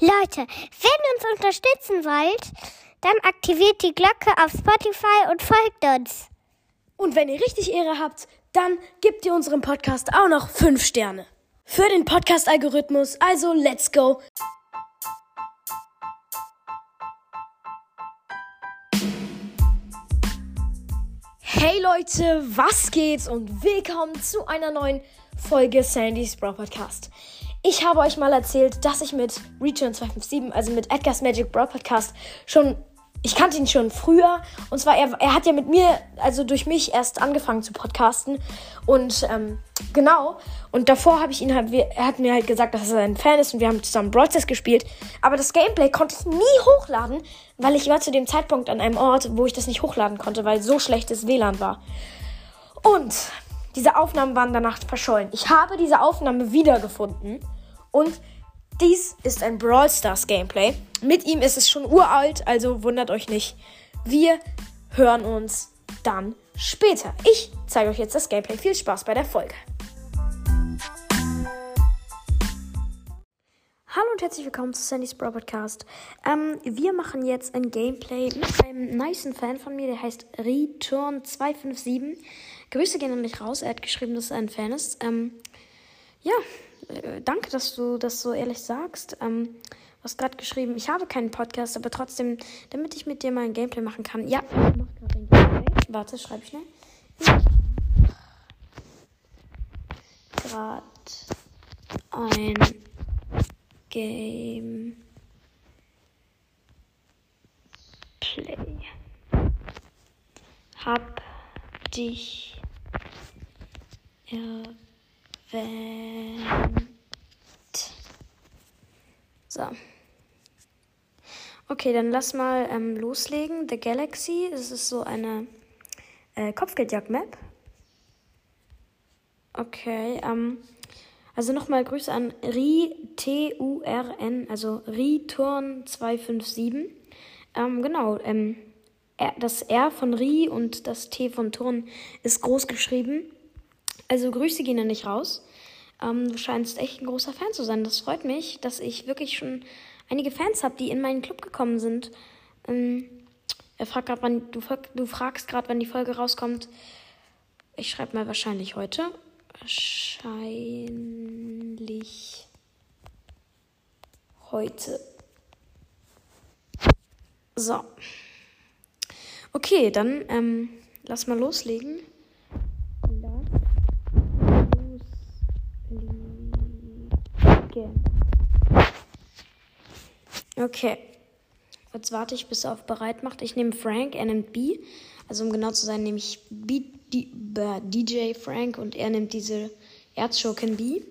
Leute, wenn ihr uns unterstützen wollt, dann aktiviert die Glocke auf Spotify und folgt uns. Und wenn ihr richtig Ehre habt, dann gebt ihr unserem Podcast auch noch 5 Sterne. Für den Podcast-Algorithmus, also let's go! Hey Leute, was geht's und willkommen zu einer neuen Folge Sandy's Bro Podcast. Ich habe euch mal erzählt, dass ich mit Return 257, also mit Edgar's Magic Bro Podcast, schon ich kannte ihn schon früher. Und zwar, er, er hat ja mit mir, also durch mich erst angefangen zu podcasten. Und ähm, genau. Und davor habe ich ihn halt, er hat mir halt gesagt, dass er ein Fan ist und wir haben zusammen Broadcast gespielt. Aber das Gameplay konnte ich nie hochladen, weil ich war zu dem Zeitpunkt an einem Ort, wo ich das nicht hochladen konnte, weil so schlechtes WLAN war. Und diese Aufnahmen waren danach verschollen. Ich habe diese Aufnahme wiedergefunden und dies ist ein Brawl Stars Gameplay. Mit ihm ist es schon uralt, also wundert euch nicht. Wir hören uns dann später. Ich zeige euch jetzt das Gameplay. Viel Spaß bei der Folge. Hallo und herzlich willkommen zu Sandy's Brawl Podcast. Ähm, wir machen jetzt ein Gameplay mit einem niceen Fan von mir, der heißt Return257. Grüße gehen an mich raus. Er hat geschrieben, dass er ein Fan ist. Ähm, ja, äh, danke, dass du das so ehrlich sagst. Ähm, du hast gerade geschrieben, ich habe keinen Podcast, aber trotzdem, damit ich mit dir mal ein Gameplay machen kann. Ja, ich mache gerade ein Gameplay. Warte, schreib schnell. Gerade ein Gameplay. Hab dich erwähnt. So. Okay, dann lass mal ähm, loslegen. The Galaxy, das ist so eine äh, Kopfgeldjagd-Map. Okay, ähm, also nochmal Grüße an RI-T-U-R-N, also RI-Turn257. Ähm, genau, ähm, das R von Ri und das T von Turn ist groß geschrieben. Also Grüße gehen ja nicht raus. Ähm, du scheinst echt ein großer Fan zu sein. Das freut mich, dass ich wirklich schon einige Fans habe, die in meinen Club gekommen sind. Ähm, er fragt gerade, wann du, du fragst gerade, wann die Folge rauskommt. Ich schreibe mal wahrscheinlich heute. Wahrscheinlich heute. So. Okay, dann ähm, lass mal loslegen. Okay. Jetzt warte ich, bis er auf bereit macht. Ich nehme Frank, er nimmt B. Also um genau zu sein, nehme ich B, D, B, DJ Frank und er nimmt diese Erzschurken B.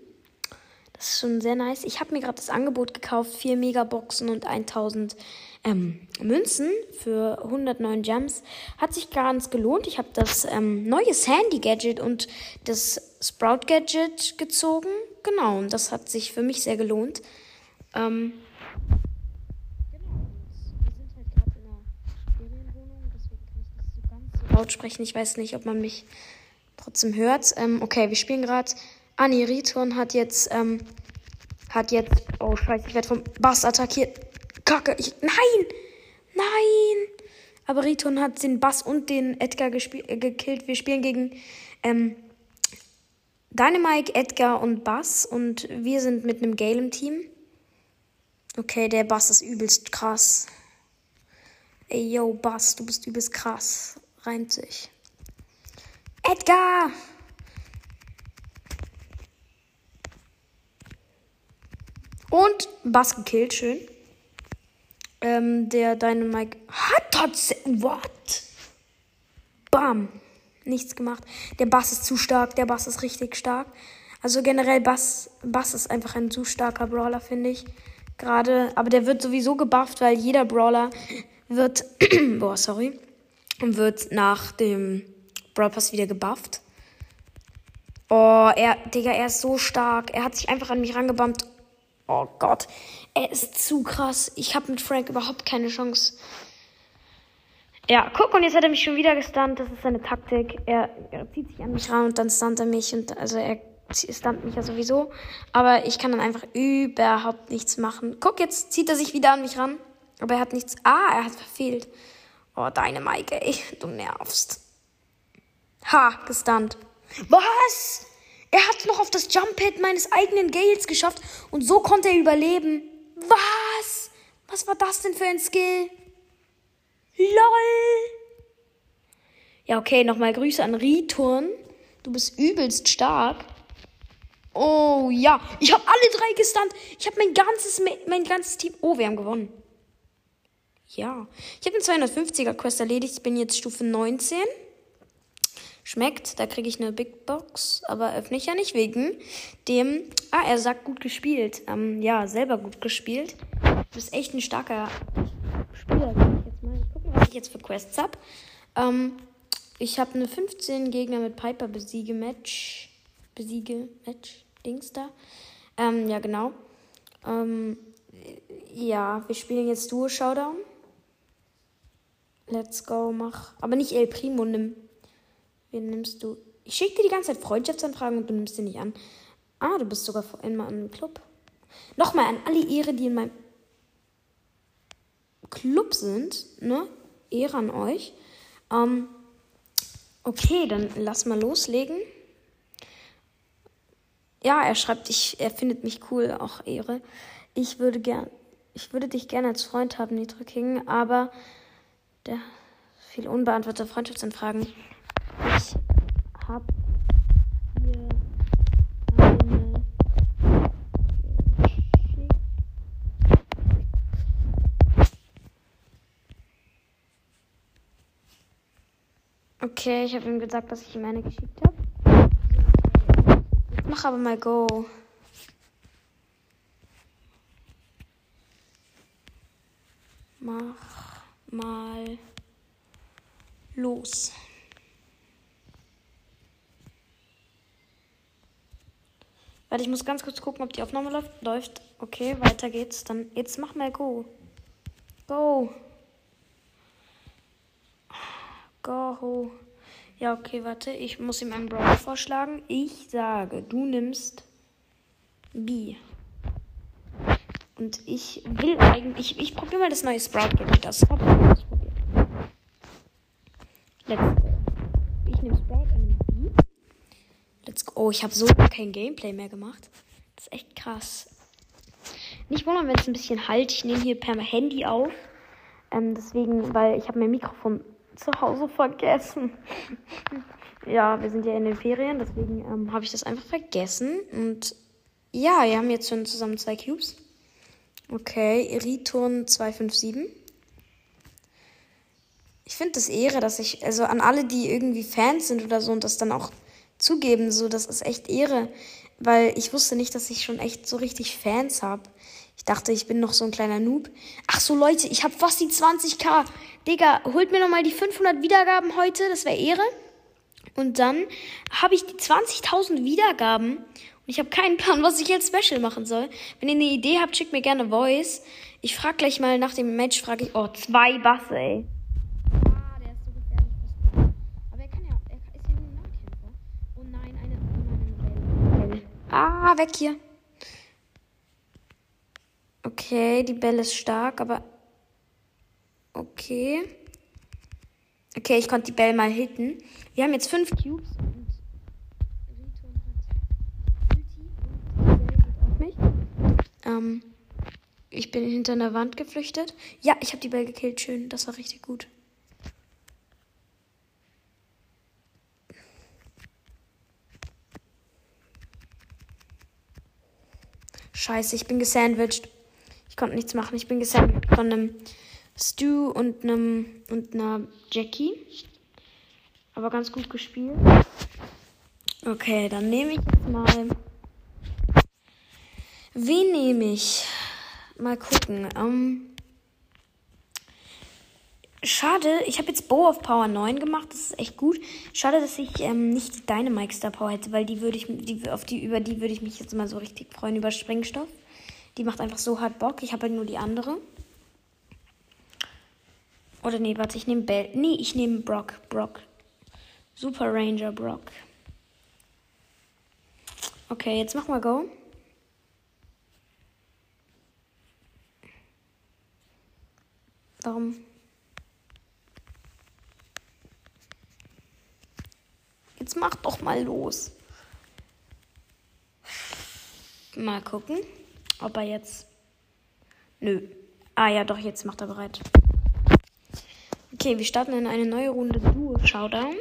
Das ist schon sehr nice. Ich habe mir gerade das Angebot gekauft, 4 Megaboxen und 1000 ähm, Münzen für 109 Gems. Hat sich ganz gelohnt. Ich habe das ähm, neue Sandy Gadget und das Sprout Gadget gezogen. Genau, und das hat sich für mich sehr gelohnt. Ähm, laut sprechen. Ich weiß nicht, ob man mich trotzdem hört. Ähm, okay, wir spielen gerade. Anni Riton hat jetzt, ähm, hat jetzt, oh scheiße, ich werde vom Bass attackiert. Kacke, ich, nein, nein. Aber Riton hat den Bass und den Edgar äh, gekillt. Wir spielen gegen, ähm, Dynamike, Edgar und Bass und wir sind mit einem Gale im Team. Okay, der Bass ist übelst krass. Ey, yo, Bass, du bist übelst krass reimt sich. Edgar! Und Bass gekillt, schön. Ähm, der Dynamite hat tatsächlich. What? Bam. Nichts gemacht. Der Bass ist zu stark. Der Bass ist richtig stark. Also generell Bass, Bass ist einfach ein zu starker Brawler, finde ich. Gerade, aber der wird sowieso gebufft, weil jeder Brawler wird. boah, sorry und wird nach dem Brawl Pass wieder gebufft. Oh, er, Digga, er ist so stark. Er hat sich einfach an mich rangebammt. Oh Gott, er ist zu krass. Ich habe mit Frank überhaupt keine Chance. Ja, guck, und jetzt hat er mich schon wieder gestunt. Das ist seine Taktik. Er, er zieht sich an mich ran und dann stunt er mich. Und also er stammt mich ja sowieso. Aber ich kann dann einfach überhaupt nichts machen. Guck, jetzt zieht er sich wieder an mich ran. Aber er hat nichts. Ah, er hat verfehlt. Oh, deine Maike, ey, du nervst. Ha, gestunt. Was? Er hat noch auf das Jump-Pad meines eigenen Gales geschafft und so konnte er überleben. Was? Was war das denn für ein Skill? LOL. Ja, okay, nochmal Grüße an Riturn. Du bist übelst stark. Oh ja, ich habe alle drei gestunt. Ich habe mein ganzes, mein ganzes Team. Oh, wir haben gewonnen. Ja, ich habe eine 250er Quest erledigt. Ich bin jetzt Stufe 19. Schmeckt, da kriege ich eine Big Box, aber öffne ich ja nicht wegen dem. Ah, er sagt gut gespielt. Ähm, ja, selber gut gespielt. Du bist echt ein starker Spieler, sag ich jetzt mal. Ich gucke mal, was ich jetzt für Quests habe. Ähm, ich habe eine 15 Gegner mit Piper besiege Match. Besiege Match. Dings da. Ähm, ja, genau. Ähm, ja, wir spielen jetzt Duo Showdown. Let's go, mach. Aber nicht El Primo, nimm. Wen nimmst du? Ich schicke dir die ganze Zeit Freundschaftsanfragen und du nimmst sie nicht an. Ah, du bist sogar vor einmal im Club. Nochmal an alle Ehre, die in meinem Club sind, ne? Ehre an euch. Ähm, okay, dann lass mal loslegen. Ja, er schreibt, ich, er findet mich cool, auch Ehre. Ich würde gern, ich würde dich gerne als Freund haben, Nitro King, aber der viele unbeantwortete Freundschaftsanfragen. Ich habe hier eine Okay, ich habe ihm gesagt, dass ich ihm eine geschickt habe. Mach aber mal Go. Mach mal los. Warte, ich muss ganz kurz gucken, ob die Aufnahme läuft. Läuft. Okay, weiter geht's. Dann jetzt mach mal Go. Go. Go. Ja, okay, warte. Ich muss ihm einen Brawler vorschlagen. Ich sage, du nimmst B. Und ich will eigentlich. Ich, ich probiere mal das neue Sprout Gadget aus. Let's Oh, ich habe so kein Gameplay mehr gemacht. Das ist echt krass. Nicht wundern, wenn es ein bisschen halt. Ich nehme hier per Handy auf. Ähm, deswegen, weil ich habe mein Mikrofon zu Hause vergessen. ja, wir sind ja in den Ferien, deswegen ähm, habe ich das einfach vergessen. Und ja, wir haben jetzt schon zusammen zwei Cubes. Okay, Riturn 257. Ich finde das Ehre, dass ich, also an alle, die irgendwie Fans sind oder so und das dann auch zugeben, so, das ist echt Ehre, weil ich wusste nicht, dass ich schon echt so richtig Fans habe. Ich dachte, ich bin noch so ein kleiner Noob. Ach so, Leute, ich habe fast die 20k. Digga, holt mir nochmal die 500 Wiedergaben heute, das wäre Ehre. Und dann habe ich die 20.000 Wiedergaben und ich habe keinen Plan, was ich jetzt Special machen soll. Wenn ihr eine Idee habt, schickt mir gerne Voice. Ich frage gleich mal nach dem Match, frage ich, oh, zwei Basse, ey. Ah, weg hier. Okay, die Belle ist stark, aber. Okay. Okay, ich konnte die Belle mal hitten. Wir haben jetzt fünf Cubes. Ähm, ich bin hinter einer Wand geflüchtet. Ja, ich habe die Belle gekillt. Schön, das war richtig gut. Scheiße, ich bin gesandwiched. Ich konnte nichts machen. Ich bin gesandwiched von einem Stu und einem und einer Jackie. Aber ganz gut gespielt. Okay, dann nehme ich jetzt mal. Wen nehme ich? Mal gucken. Ähm, Schade, ich habe jetzt Bow of Power 9 gemacht, das ist echt gut. Schade, dass ich ähm, nicht die Dynamite Star Power hätte, weil die würde ich die, auf die über die würde ich mich jetzt mal so richtig freuen über Sprengstoff. Die macht einfach so hart Bock. Ich habe halt nur die andere. Oder nee, warte, ich nehme Bell. Nee, ich nehme Brock. Brock. Super Ranger Brock. Okay, jetzt mach mal Go. Warum? Jetzt mach doch mal los. Mal gucken, ob er jetzt. Nö. Ah ja, doch, jetzt macht er bereit. Okay, wir starten in eine neue Runde Duo Showdown.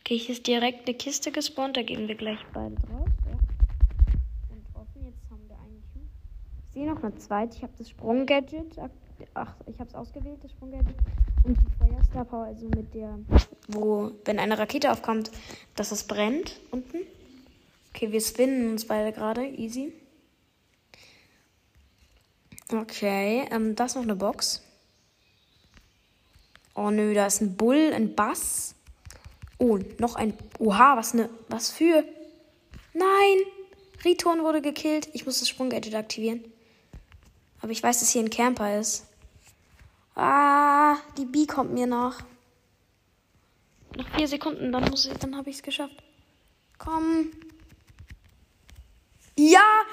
Okay, hier ist direkt eine Kiste gespawnt, da gehen wir gleich beide drauf. Ja. Und offen, jetzt haben wir einen. Ich sehe noch eine zweite, ich habe das Sprunggadget. Ach, ich habe es ausgewählt, das Sprunggadget. Und die Feuerstar Power, also mit der, wo, wenn eine Rakete aufkommt, dass es brennt unten. Okay, wir spinnen uns beide gerade, easy. Okay, ähm, da ist noch eine Box. Oh nö, da ist ein Bull, ein Bass. Oh, noch ein. Oha, was ne. Was für. Nein! Riton wurde gekillt. Ich muss das Sprunggadget aktivieren. Aber ich weiß, dass hier ein Camper ist. Ah, die B kommt mir nach. Noch vier Sekunden, dann muss ich, dann habe ich es geschafft. Komm. Ja,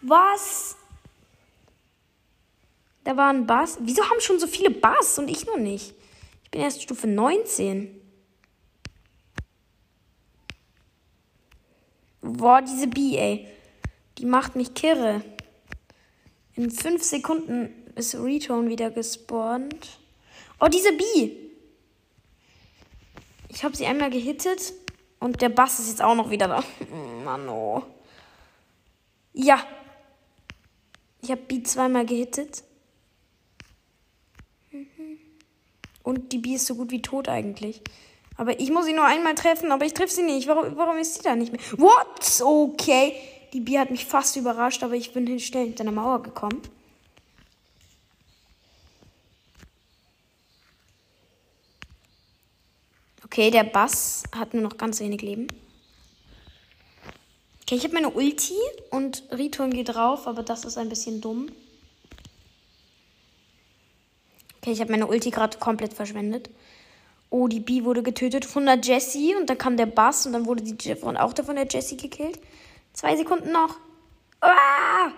was? Da war ein Bass. Wieso haben schon so viele Bass und ich noch nicht? Ich bin erst Stufe 19. Boah, diese B, ey. Die macht mich kirre. In fünf Sekunden ist Return wieder gespawnt. Oh, diese B. Ich habe sie einmal gehittet. Und der Bass ist jetzt auch noch wieder da. Mann, oh. Ja. Ich habe B zweimal gehittet. Und die B ist so gut wie tot eigentlich. Aber ich muss sie nur einmal treffen, aber ich treffe sie nicht. Warum, warum ist sie da nicht mehr? What? Okay. Die B hat mich fast überrascht, aber ich bin schnell hinter einer Mauer gekommen. Okay, der Bass hat nur noch ganz wenig Leben. Okay, ich habe meine Ulti und Return geht drauf, aber das ist ein bisschen dumm. Okay, ich habe meine Ulti gerade komplett verschwendet. Oh, die B wurde getötet von der Jessie und dann kam der Bass und dann wurde die Jeff und auch von der Jessie gekillt. Zwei Sekunden noch. Ah!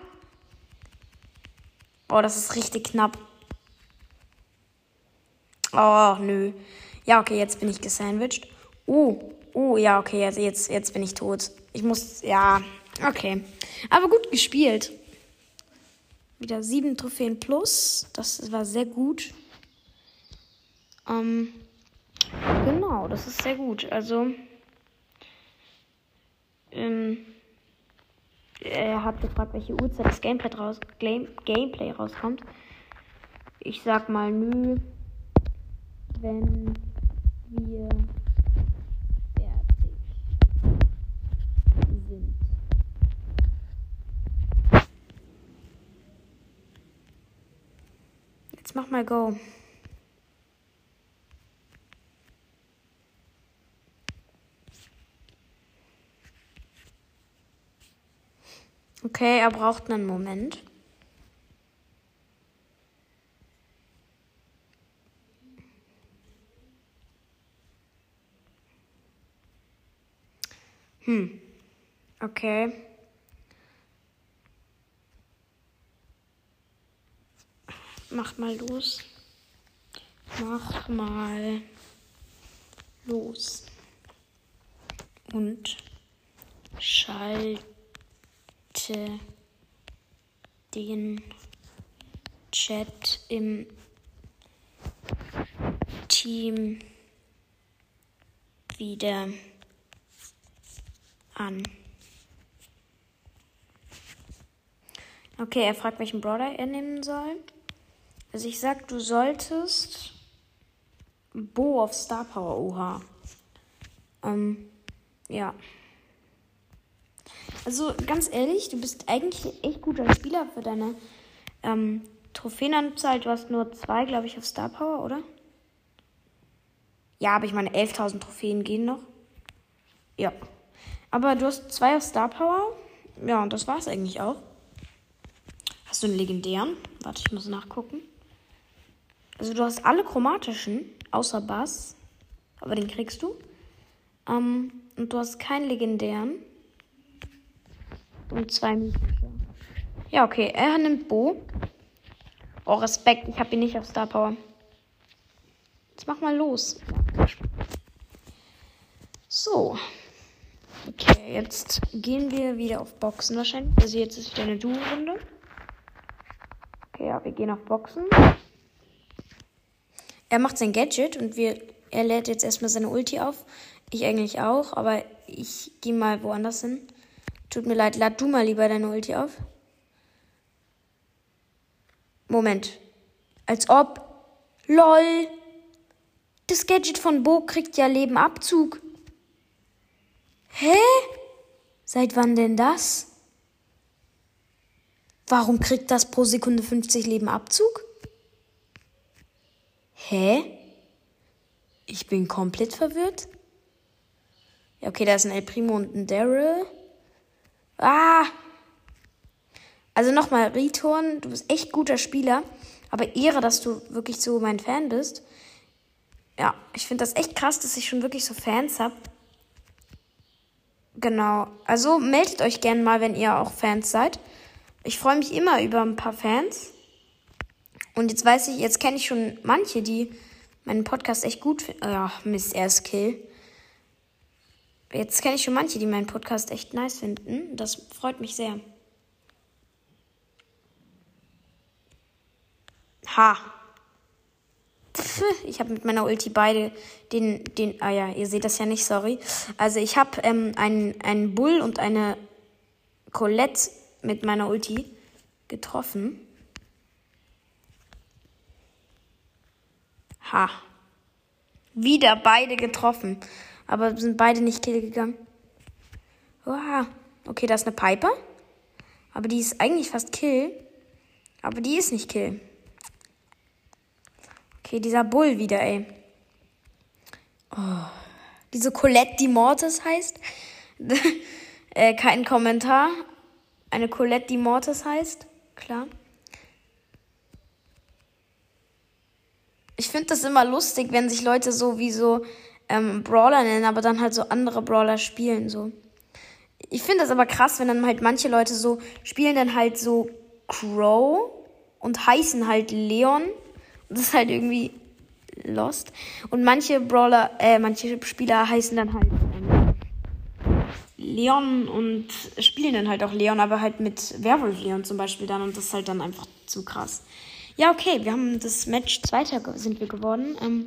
Oh, das ist richtig knapp. Oh, nö. Ja, okay, jetzt bin ich gesandwiched. Oh, oh, ja, okay, jetzt, jetzt, jetzt bin ich tot. Ich muss, ja, okay. Aber gut gespielt. Wieder sieben Trophäen plus. Das war sehr gut. Ähm, genau, das ist sehr gut. Also, ähm, er hat gefragt, welche Uhrzeit das Gameplay, raus, Game, Gameplay rauskommt. Ich sag mal nö, wenn wir fertig sind. Jetzt mach mal Go. Okay, er braucht einen Moment. Hm. Okay. Mach mal los. Mach mal los. Und schalte den Chat im Team wieder an. Okay, er fragt, welchen Brawler er nehmen soll. Also ich sag, du solltest Bo auf Star Power Oha. Ähm, ja. Also ganz ehrlich, du bist eigentlich echt guter Spieler für deine ähm, Trophäenanzahl. Du hast nur zwei, glaube ich, auf Star Power, oder? Ja, aber ich meine, 11.000 Trophäen gehen noch. Ja. Aber du hast zwei auf Star Power. Ja, und das war's eigentlich auch. Hast du einen legendären? Warte, ich muss nachgucken. Also du hast alle chromatischen, außer Bass. Aber den kriegst du. Ähm, und du hast keinen legendären. Und zwei mythische. Ja, okay. Er nimmt Bo. Oh, Respekt. Ich habe ihn nicht auf Star Power. Jetzt mach mal los. So. Jetzt gehen wir wieder auf Boxen wahrscheinlich. Also jetzt ist wieder eine Duo-Runde. Okay, ja, wir gehen auf Boxen. Er macht sein Gadget und wir, er lädt jetzt erstmal seine Ulti auf. Ich eigentlich auch, aber ich gehe mal woanders hin. Tut mir leid, lad du mal lieber deine Ulti auf. Moment. Als ob. LOL. Das Gadget von Bo kriegt ja Lebenabzug. Hä? Seit wann denn das? Warum kriegt das pro Sekunde 50 Leben Abzug? Hä? Ich bin komplett verwirrt. Ja, okay, da ist ein El Primo und ein Daryl. Ah! Also nochmal, Ritorn, du bist echt guter Spieler. Aber Ehre, dass du wirklich so mein Fan bist. Ja, ich finde das echt krass, dass ich schon wirklich so Fans habe. Genau. Also meldet euch gerne mal, wenn ihr auch Fans seid. Ich freue mich immer über ein paar Fans. Und jetzt weiß ich, jetzt kenne ich schon manche, die meinen Podcast echt gut finden. Ja, Miss Erskill. Jetzt kenne ich schon manche, die meinen Podcast echt nice finden. Das freut mich sehr. Ha. Ich habe mit meiner Ulti beide den, den, ah ja, ihr seht das ja nicht, sorry. Also ich habe ähm, einen, einen Bull und eine Colette mit meiner Ulti getroffen. Ha. Wieder beide getroffen. Aber sind beide nicht kill gegangen. Oha. Okay, da ist eine Piper. Aber die ist eigentlich fast kill. Aber die ist nicht kill. Okay, dieser Bull wieder, ey. Oh. Diese Colette, die Mortis heißt. äh, kein Kommentar. Eine Colette, die Mortis heißt. Klar. Ich finde das immer lustig, wenn sich Leute so wie so ähm, Brawler nennen, aber dann halt so andere Brawler spielen. So. Ich finde das aber krass, wenn dann halt manche Leute so spielen dann halt so Crow und heißen halt Leon. Das ist halt irgendwie lost. Und manche Brawler, äh, manche Spieler heißen dann halt ähm, Leon und spielen dann halt auch Leon, aber halt mit Werwolf Leon zum Beispiel dann und das ist halt dann einfach zu krass. Ja, okay, wir haben das Match Zweiter sind wir geworden. Ähm,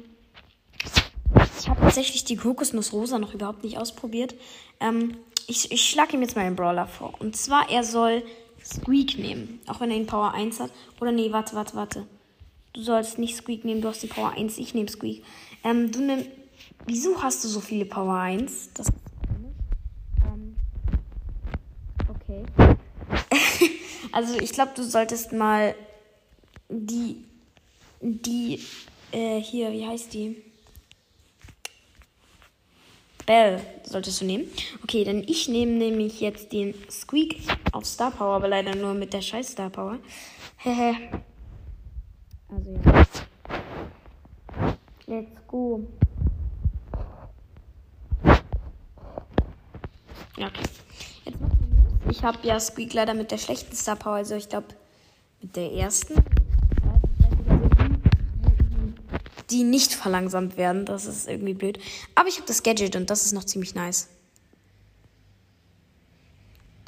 ich habe tatsächlich die Kokosnuss Rosa noch überhaupt nicht ausprobiert. Ähm, ich ich schlage ihm jetzt mal einen Brawler vor. Und zwar, er soll Squeak nehmen. Auch wenn er ihn Power 1 hat. Oder nee, warte, warte, warte. Du sollst nicht Squeak nehmen, du hast die Power 1. Ich nehme Squeak. Ähm, du nimm. Wieso hast du so viele Power 1? Das ist ähm, Okay. also, ich glaube, du solltest mal die. Die. Äh, hier, wie heißt die? Bell solltest du nehmen. Okay, dann ich nehme nämlich jetzt den Squeak auf Star Power, aber leider nur mit der scheiß Star Power. Hehe. Also ja. Let's go. Ja, okay. Jetzt machen wir los. Ich habe ja Squeak leider mit der schlechten Star Power, also ich glaube mit der ersten die nicht verlangsamt werden. Das ist irgendwie blöd. Aber ich habe das Gadget und das ist noch ziemlich nice.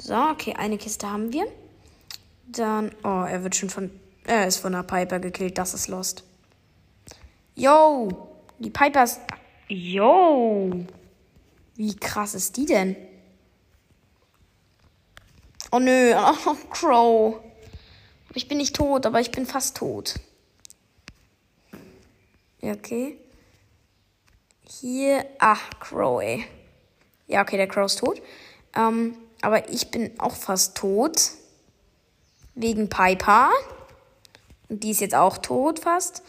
So, okay, eine Kiste haben wir. Dann, oh, er wird schon von, er ist von der Piper gekillt. Das ist Lost. Yo, die Piper ist, yo, wie krass ist die denn? Oh nö, oh, Crow. Ich bin nicht tot, aber ich bin fast tot. Ja, okay. Hier. Ach, Crow, ey. Ja, okay, der Crow ist tot. Ähm, aber ich bin auch fast tot. Wegen Piper. Die ist jetzt auch tot fast.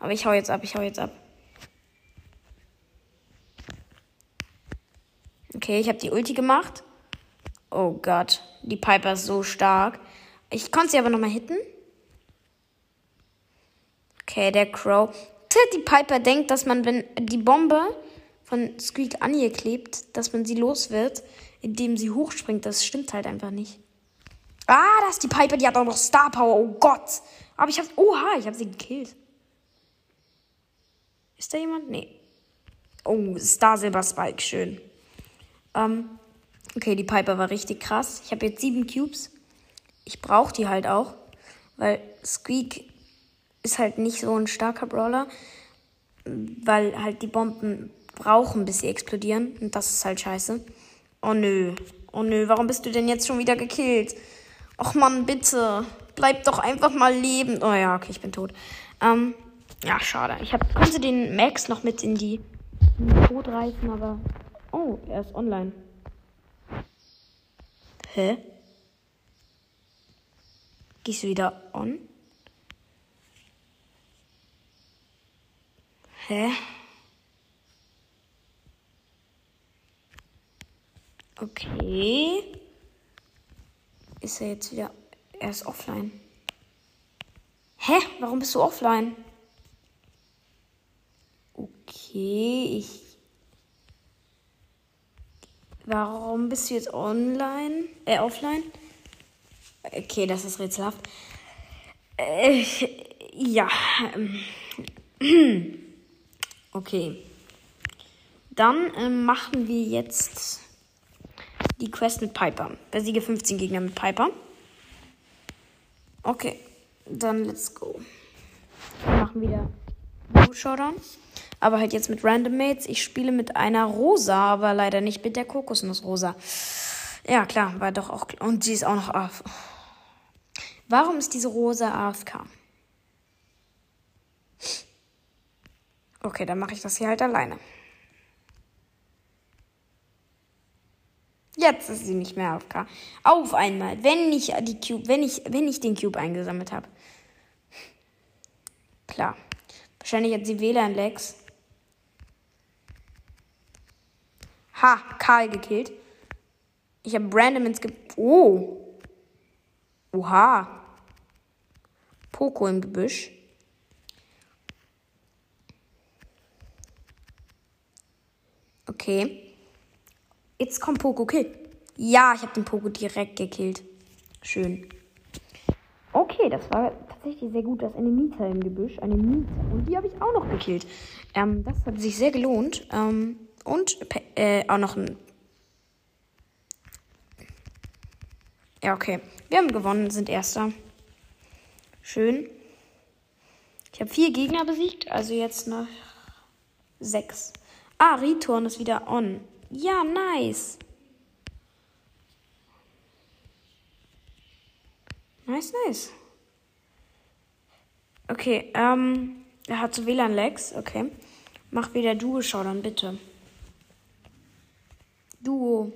Aber ich hau jetzt ab, ich hau jetzt ab. Okay, ich habe die Ulti gemacht. Oh Gott, die Piper ist so stark. Ich konnte sie aber nochmal hitten. Okay, der Crow die Piper denkt, dass man, wenn die Bombe von Squeak an ihr klebt, dass man sie los wird, indem sie hochspringt. Das stimmt halt einfach nicht. Ah, das ist die Piper, die hat auch noch Star Power. Oh Gott. Aber ich hab. Oha, ich hab sie gekillt. Ist da jemand? Nee. Oh, Star Silber Spike, schön. Ähm, okay, die Piper war richtig krass. Ich habe jetzt sieben Cubes. Ich brauche die halt auch, weil Squeak ist halt nicht so ein starker Brawler, weil halt die Bomben brauchen, bis sie explodieren. Und das ist halt scheiße. Oh nö. Oh nö, warum bist du denn jetzt schon wieder gekillt? Och Mann, bitte. Bleib doch einfach mal leben. Oh ja, okay, ich bin tot. Ähm, ja, schade. Ich hab, konnte den Max noch mit in die, in die Tod reißen, aber. Oh, er ist online. Hä? Gehst du wieder on? Hä? Okay. Ist er jetzt wieder. Er ist offline. Hä? Warum bist du offline? Okay, ich. Warum bist du jetzt online? Äh, offline? Okay, das ist rätselhaft. Äh, ja. Okay. Dann äh, machen wir jetzt die Quest mit Piper. Besiege 15 Gegner mit Piper. Okay, dann let's go. Wir machen wieder Showdown. Aber halt jetzt mit Random Mates. Ich spiele mit einer Rosa, aber leider nicht mit der Kokosnuss Rosa. Ja, klar, war doch auch. Und sie ist auch noch AFK. Warum ist diese Rosa AFK? Okay, dann mache ich das hier halt alleine. Jetzt ist sie nicht mehr AFK. Auf einmal, wenn ich die Cube, wenn ich, wenn ich den Cube eingesammelt habe. Klar. Wahrscheinlich hat sie WLAN-Lags. Ha, Karl gekillt. Ich habe random ins Ge Oh. Oha. Poco im Gebüsch. Okay. Jetzt kommt Poco Kill. Ja, ich habe den Poco direkt gekillt. Schön. Okay, das war tatsächlich sehr gut. Das ist eine Mieter im Gebüsch. Eine Mieter. Und die habe ich auch noch gekillt. Ähm, das hat sich sehr gelohnt. Ähm, und äh, auch noch ein. Ja, okay. Wir haben gewonnen, sind Erster. Schön. Ich habe vier Gegner besiegt, also jetzt noch sechs. Ah, Return ist wieder on. Ja, nice. Nice, nice. Okay, ähm, er hat so WLAN-Lags. Okay. Mach wieder Duo-Schau dann bitte. Duo.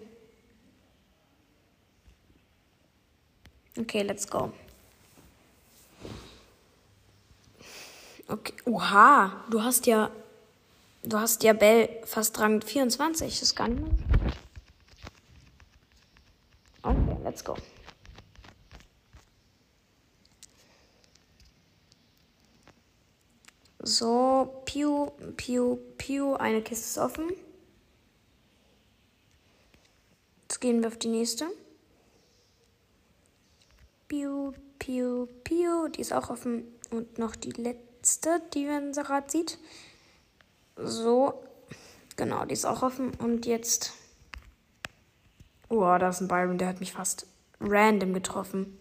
Okay, let's go. Okay. Oha, du hast ja Du hast ja Bell fast Rang 24. Das ist gar nicht mehr. Okay, let's go. So, Piu, Piu, Piu. Eine Kiste ist offen. Jetzt gehen wir auf die nächste. Piu, Piu, Piu. Die ist auch offen. Und noch die letzte, die man Sarat sieht. So. Genau, die ist auch offen. Und jetzt. Oh, da ist ein Byron, der hat mich fast random getroffen.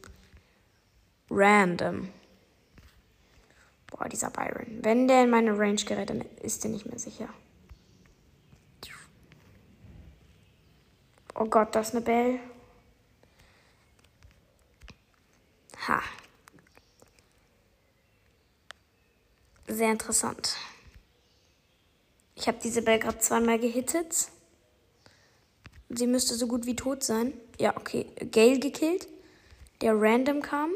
Random. Boah, dieser Byron. Wenn der in meine Range gerät, dann ist der nicht mehr sicher. Oh Gott, das ist eine Belle. Ha. Sehr interessant. Ich habe diese Bell gerade zweimal gehittet. Sie müsste so gut wie tot sein. Ja, okay. Gale gekillt. Der random kam.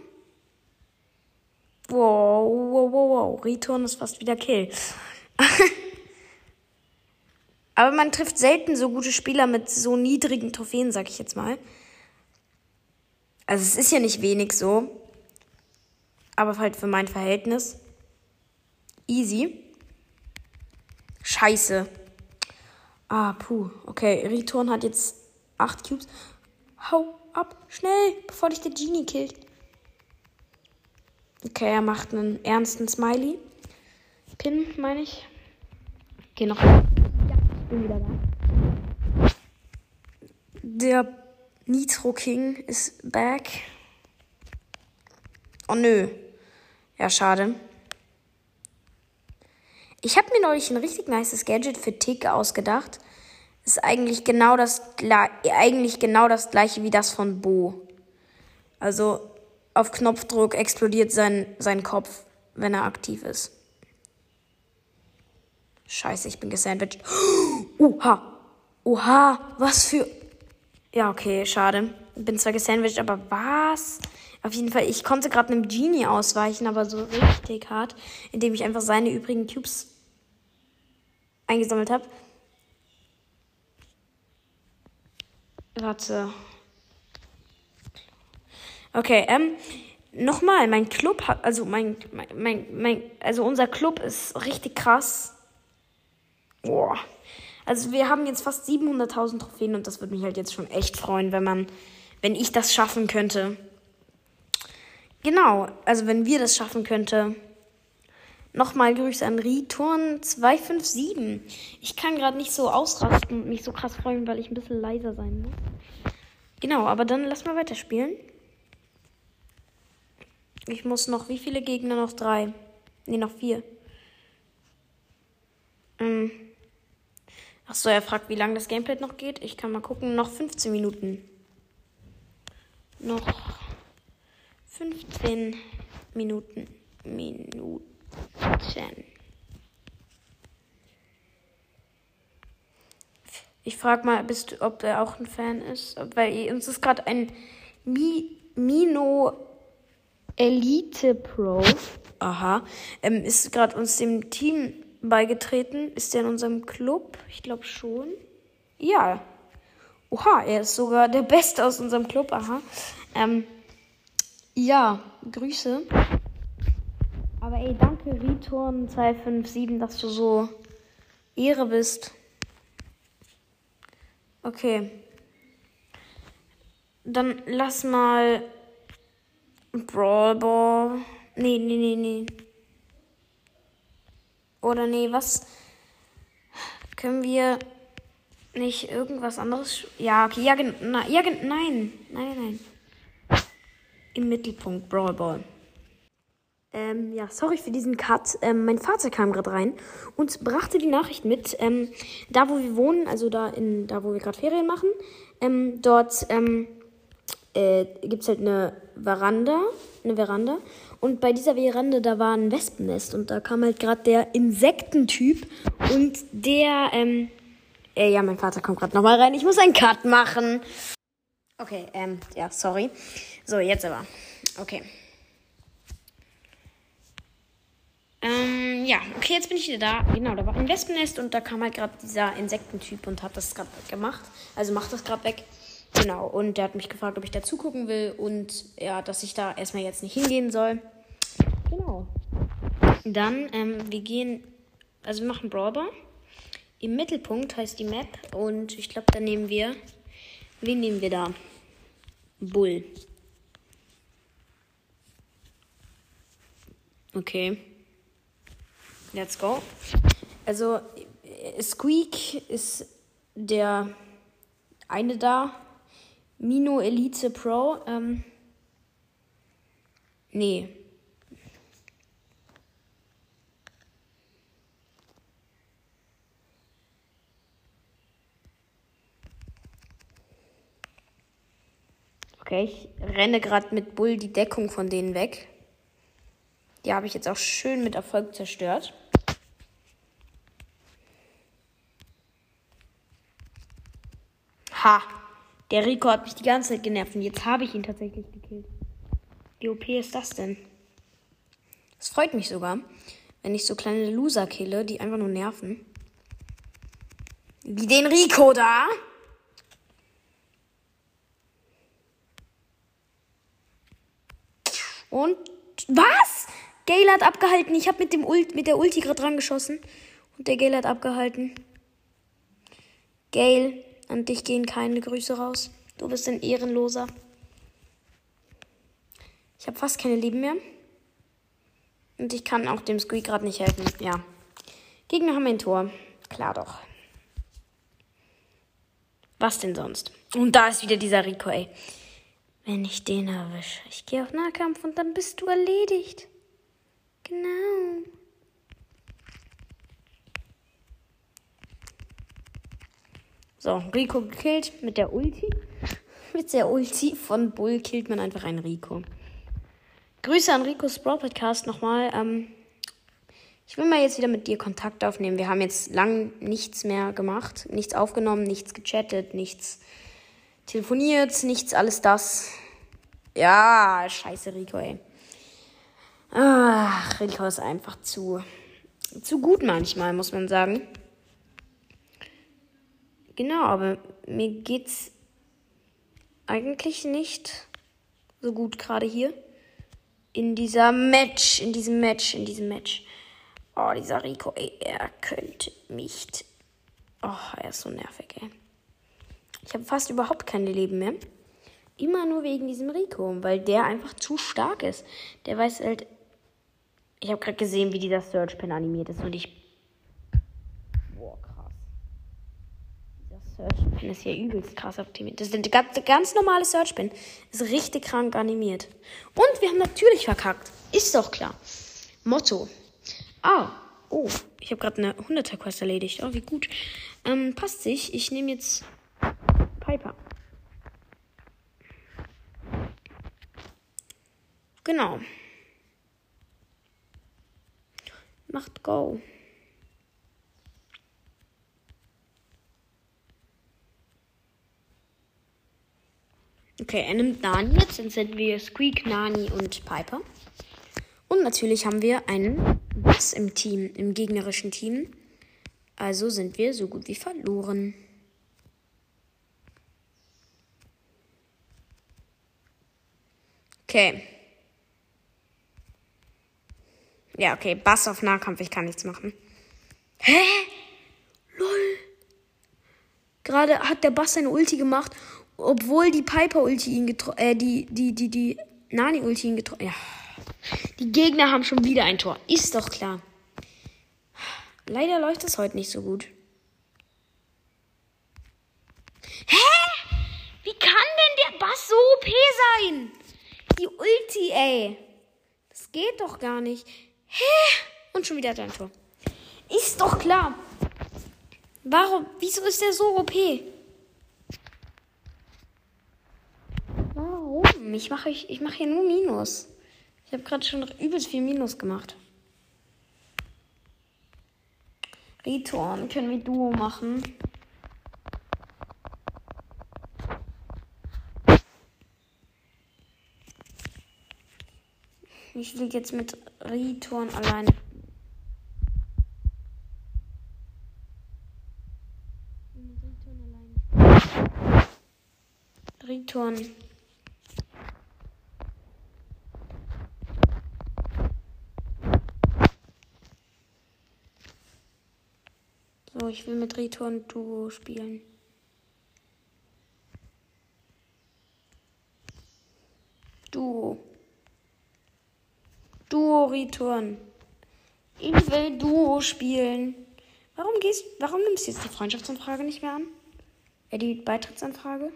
Wow, wow, wow, wow. Return ist fast wieder Kill. Aber man trifft selten so gute Spieler mit so niedrigen Trophäen, sag ich jetzt mal. Also es ist ja nicht wenig so. Aber halt für mein Verhältnis. Easy. Scheiße. Ah, puh. Okay, Return hat jetzt 8 Cubes. Hau ab. Schnell, bevor dich der Genie killt. Okay, er macht einen ernsten Smiley. Pin, meine ich. Okay, noch. Ja, ich bin wieder da. Der Nitro King ist back. Oh nö. Ja, schade. Ich habe mir neulich ein richtig nices Gadget für Tick ausgedacht. Ist eigentlich genau das eigentlich genau das gleiche wie das von Bo. Also auf Knopfdruck explodiert sein, sein Kopf, wenn er aktiv ist. Scheiße, ich bin gesandwiched. Oha. Oha, was für. Ja, okay, schade. Bin zwar gesandwiched, aber was? Auf jeden Fall, ich konnte gerade einem Genie ausweichen, aber so richtig hart, indem ich einfach seine übrigen Cubes eingesammelt habe. Warte. Okay, ähm, nochmal, mein Club hat, also mein, mein, mein, also unser Club ist richtig krass. Boah. Also wir haben jetzt fast 700.000 Trophäen und das würde mich halt jetzt schon echt freuen, wenn man, wenn ich das schaffen könnte. Genau, also wenn wir das schaffen könnte. Nochmal Grüße an Riturn 257. Ich kann gerade nicht so ausrasten und mich so krass freuen, weil ich ein bisschen leiser sein muss. Genau, aber dann lass mal weiterspielen. Ich muss noch, wie viele Gegner? Noch drei. Ne, noch vier. Ähm. Achso, er fragt, wie lange das Gameplay noch geht. Ich kann mal gucken. Noch 15 Minuten. Noch 15 Minuten. Minuten. Ich frage mal, bist, ob er auch ein Fan ist. Weil uns ist gerade ein Mi Mino Elite Pro. Aha. Ähm, ist gerade uns dem Team beigetreten. Ist er in unserem Club? Ich glaube schon. Ja. Oha, er ist sogar der Beste aus unserem Club. Aha. Ähm, ja, Grüße. Aber ey, danke Return 257, dass du so Ehre bist. Okay. Dann lass mal Brawl Ball. Nee, nee, nee, nee. Oder nee, was? Können wir nicht irgendwas anderes? Ja, okay, ja, ja, nein, nein, nein. Im Mittelpunkt Brawl Ball. Ähm, ja, sorry für diesen Cut. Ähm, mein Vater kam gerade rein und brachte die Nachricht mit. Ähm, da, wo wir wohnen, also da, in, da wo wir gerade Ferien machen, ähm, dort ähm, äh, gibt es halt eine Veranda, eine Veranda. Und bei dieser Veranda, da war ein Wespennest und da kam halt gerade der Insektentyp und der, ähm, äh, ja, mein Vater kommt gerade nochmal rein. Ich muss einen Cut machen. Okay, ähm, ja, sorry. So, jetzt aber. Okay. Ähm, ja, okay, jetzt bin ich wieder da. Genau, da war ein Wespennest und da kam halt gerade dieser Insektentyp und hat das gerade gemacht. Also macht das gerade weg. Genau, und der hat mich gefragt, ob ich da zugucken will und ja, dass ich da erstmal jetzt nicht hingehen soll. Genau. Dann, ähm, wir gehen, also wir machen Brawler. Im Mittelpunkt heißt die Map und ich glaube, da nehmen wir, wen nehmen wir da? Bull. Okay. Let's go. Also, Squeak ist der eine da. Mino Elite Pro. Ähm, nee. Okay, ich renne gerade mit Bull die Deckung von denen weg. Die habe ich jetzt auch schön mit Erfolg zerstört. Ha! Der Rico hat mich die ganze Zeit genervt und jetzt habe ich ihn tatsächlich gekillt. Wie OP ist das denn? Es freut mich sogar, wenn ich so kleine Loser kille, die einfach nur nerven. Wie den Rico da. Und was? Gale hat abgehalten. Ich habe mit dem Ult, mit der Ulti gerade dran geschossen. Und der Gale hat abgehalten. Gale, an dich gehen keine Grüße raus. Du bist ein Ehrenloser. Ich habe fast keine Leben mehr. Und ich kann auch dem Squeak gerade nicht helfen. Ja. Gegner haben ein Tor. Klar doch. Was denn sonst? Und da ist wieder dieser Rico, ey. Wenn ich den erwische, ich gehe auf Nahkampf und dann bist du erledigt. Genau. So, Rico gekillt mit der Ulti. Mit der Ulti von Bull killt man einfach einen Rico. Grüße an Ricos Brawl Podcast nochmal. Ähm, ich will mal jetzt wieder mit dir Kontakt aufnehmen. Wir haben jetzt lang nichts mehr gemacht. Nichts aufgenommen, nichts gechattet, nichts telefoniert, nichts, alles das. Ja, scheiße Rico, ey. Ach, Rico ist einfach zu, zu gut manchmal, muss man sagen. Genau, aber mir geht's eigentlich nicht so gut gerade hier. In dieser Match, in diesem Match, in diesem Match. Oh, dieser Rico, ey, er könnte mich. Oh, er ist so nervig, ey. Ich habe fast überhaupt keine Leben mehr. Immer nur wegen diesem Rico, weil der einfach zu stark ist. Der weiß halt. Ich habe gerade gesehen, wie dieser Search Pin animiert ist und ich Search Pin ist hier übelst krass optimiert. Das ist eine ganz, ganz normale Search Pin. Ist richtig krank animiert. Und wir haben natürlich verkackt. Ist doch klar. Motto. Ah. Oh. Ich habe gerade eine 100er Quest erledigt. Oh, wie gut. Ähm, passt sich. Ich nehme jetzt Piper. Genau. Macht Go. Okay, er nimmt Nani jetzt. Sind wir Squeak, Nani und Piper. Und natürlich haben wir einen Bass im Team, im gegnerischen Team. Also sind wir so gut wie verloren. Okay. Ja, okay. Bass auf Nahkampf, ich kann nichts machen. Hä? Lol. Gerade hat der Bass seine Ulti gemacht obwohl die Piper-Ulti ihn getroffen, äh, die, die, die, die Nani-Ulti ihn getroffen, ja. Die Gegner haben schon wieder ein Tor. Ist doch klar. Leider läuft das heute nicht so gut. Hä? Wie kann denn der Bass so OP sein? Die Ulti, ey. Das geht doch gar nicht. Hä? Und schon wieder dein Tor. Ist doch klar. Warum? Wieso ist der so OP? Warum? Ich mache ich, mach hier nur Minus. Ich habe gerade schon übelst viel Minus gemacht. Return können wir Duo machen. Ich fliege jetzt mit Return alleine. Return. So, ich will mit Return Duo spielen. Duo. Duo Return. Ich will Duo spielen. Warum gehst, warum nimmst du jetzt die Freundschaftsanfrage nicht mehr an? Äh, die Beitrittsanfrage?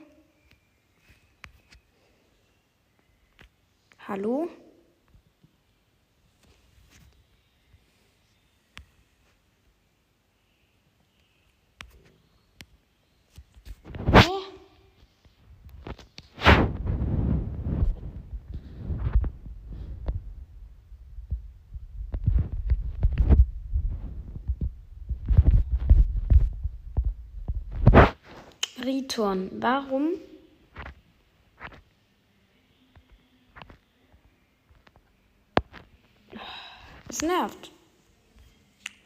Hallo? Riton. Warum? Es nervt.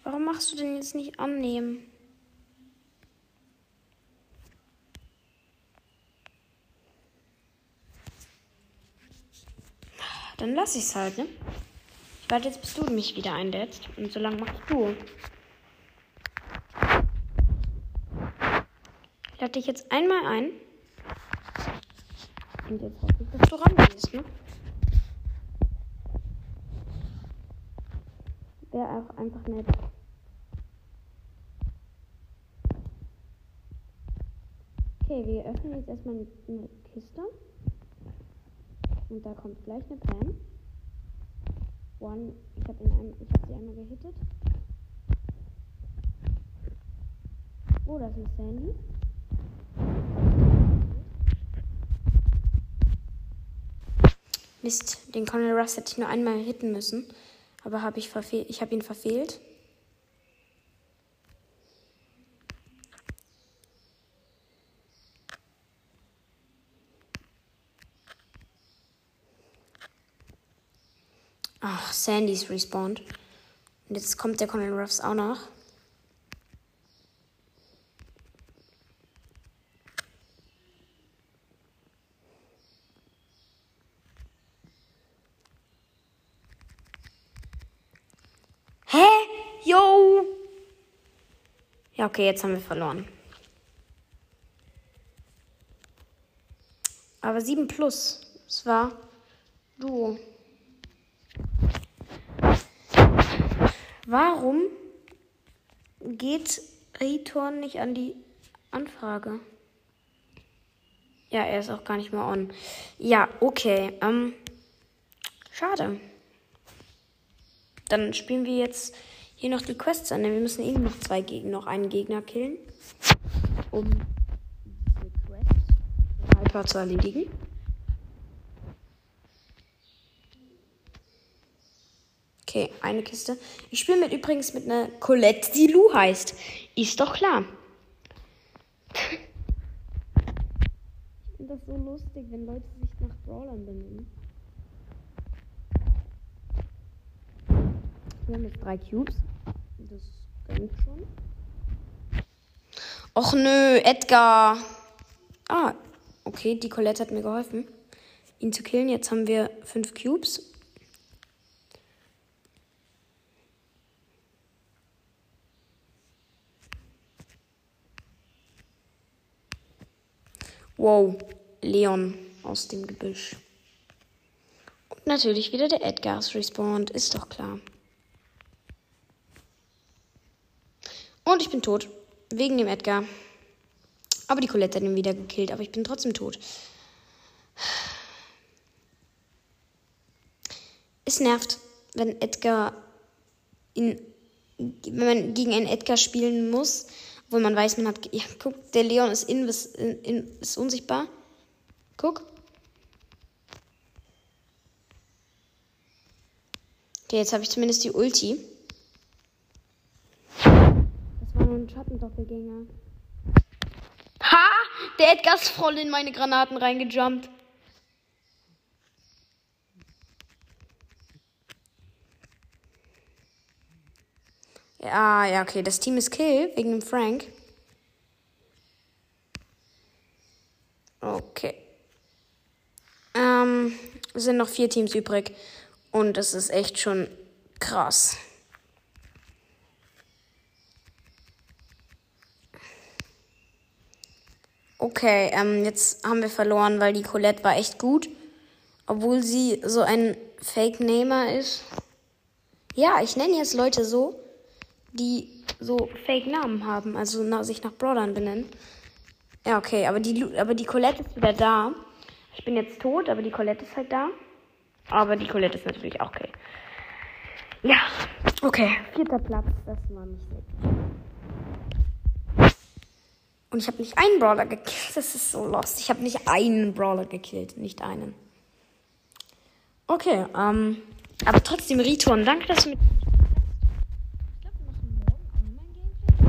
Warum machst du denn jetzt nicht annehmen? Dann lass ich's halt, ne? Ich warte jetzt, bis du mich wieder einlädst. Und so lange machst du. Ich lade dich jetzt einmal ein. Und jetzt hoffe ich, dass du rangehst, ne? Wäre auch einfach nett. Okay, wir öffnen jetzt erstmal eine, Kiste. Und da kommt gleich eine Pan. One, ich habe hab sie einmal gehittet. Oh, das ist Sandy. Mist, den Colonel Russ hätte ich nur einmal hitten müssen. Aber hab ich, ich habe ihn verfehlt. Ach, Sandy's respawned. Und jetzt kommt der Colonel Ruffs auch noch. Hä? Yo! Ja, okay, jetzt haben wir verloren. Aber 7 plus. Es war Duo. Warum geht Return nicht an die Anfrage? Ja, er ist auch gar nicht mehr on. Ja, okay. Ähm, schade. Dann spielen wir jetzt hier noch die Quests an. Denn wir müssen eben noch zwei Gegner, noch einen Gegner killen, um diese Quest Hyper zu erledigen. Okay, eine Kiste. Ich spiele mit übrigens mit einer Colette, die Lu heißt. Ist doch klar. ich finde das so lustig, wenn Leute sich nach Brawlern benennen. Wir haben jetzt drei Cubes. Das gönnt schon. Och nö, Edgar. Ah, okay, die Colette hat mir geholfen, ihn zu killen. Jetzt haben wir fünf Cubes. Wow, Leon aus dem Gebüsch. Und natürlich wieder der Edgar respawned, ist doch klar. Und ich bin tot. Wegen dem Edgar. Aber die Colette hat ihn wieder gekillt, aber ich bin trotzdem tot. Es nervt, wenn Edgar in, wenn man gegen einen Edgar spielen muss wo man weiß, man hat. Ja, guck, der Leon ist, in, in, ist unsichtbar. Guck. Okay, jetzt habe ich zumindest die Ulti. Das war nur ein Schattendoppelgänger. Ha! Der Edgar ist voll in meine Granaten reingejumpt. Ja, ja, okay. Das Team ist Kill wegen dem Frank. Okay. Ähm, es sind noch vier Teams übrig. Und das ist echt schon krass. Okay, ähm, jetzt haben wir verloren, weil die Colette war echt gut. Obwohl sie so ein Fake-Namer ist. Ja, ich nenne jetzt Leute so, die so Fake-Namen haben, also na, sich nach Brawlern benennen. Ja, okay, aber die, aber die Colette ist wieder da. Ich bin jetzt tot, aber die Colette ist halt da. Aber die Colette ist natürlich auch okay. Ja, okay. Vierter Platz, das war nicht schlecht. Und ich habe nicht einen Brawler gekillt. Das ist so lost. Ich habe nicht einen Brawler gekillt, nicht einen. Okay, ähm, aber trotzdem, Riton, danke, dass du mit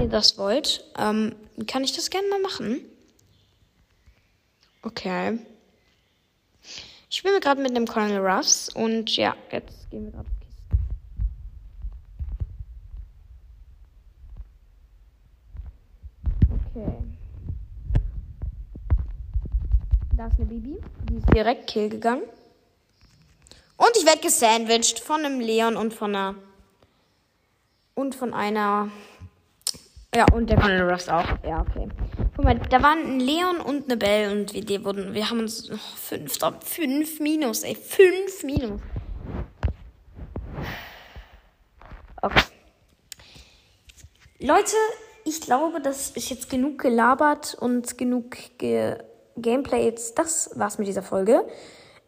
ihr das wollt, ähm, kann ich das gerne mal machen. Okay. Ich spiele gerade mit dem Colonel Ruffs und ja, jetzt gehen wir gerade. Okay. Da ist eine Bibi. Die ist direkt Kill gegangen. Und ich werde gesandwiched von einem Leon und von einer. Und von einer Ja, und der Colonel Ruffs auch. Ja, okay. Guck mal, da waren ein Leon und eine Belle und wir, die wurden, wir haben uns oh, fünf, fünf Minus, ey, fünf Minus. Okay. Leute, ich glaube, das ist jetzt genug gelabert und genug ge Gameplay. Das war's mit dieser Folge.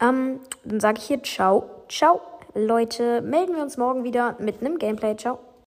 Ähm, dann sage ich hier ciao, ciao. Leute, melden wir uns morgen wieder mit einem Gameplay. Ciao.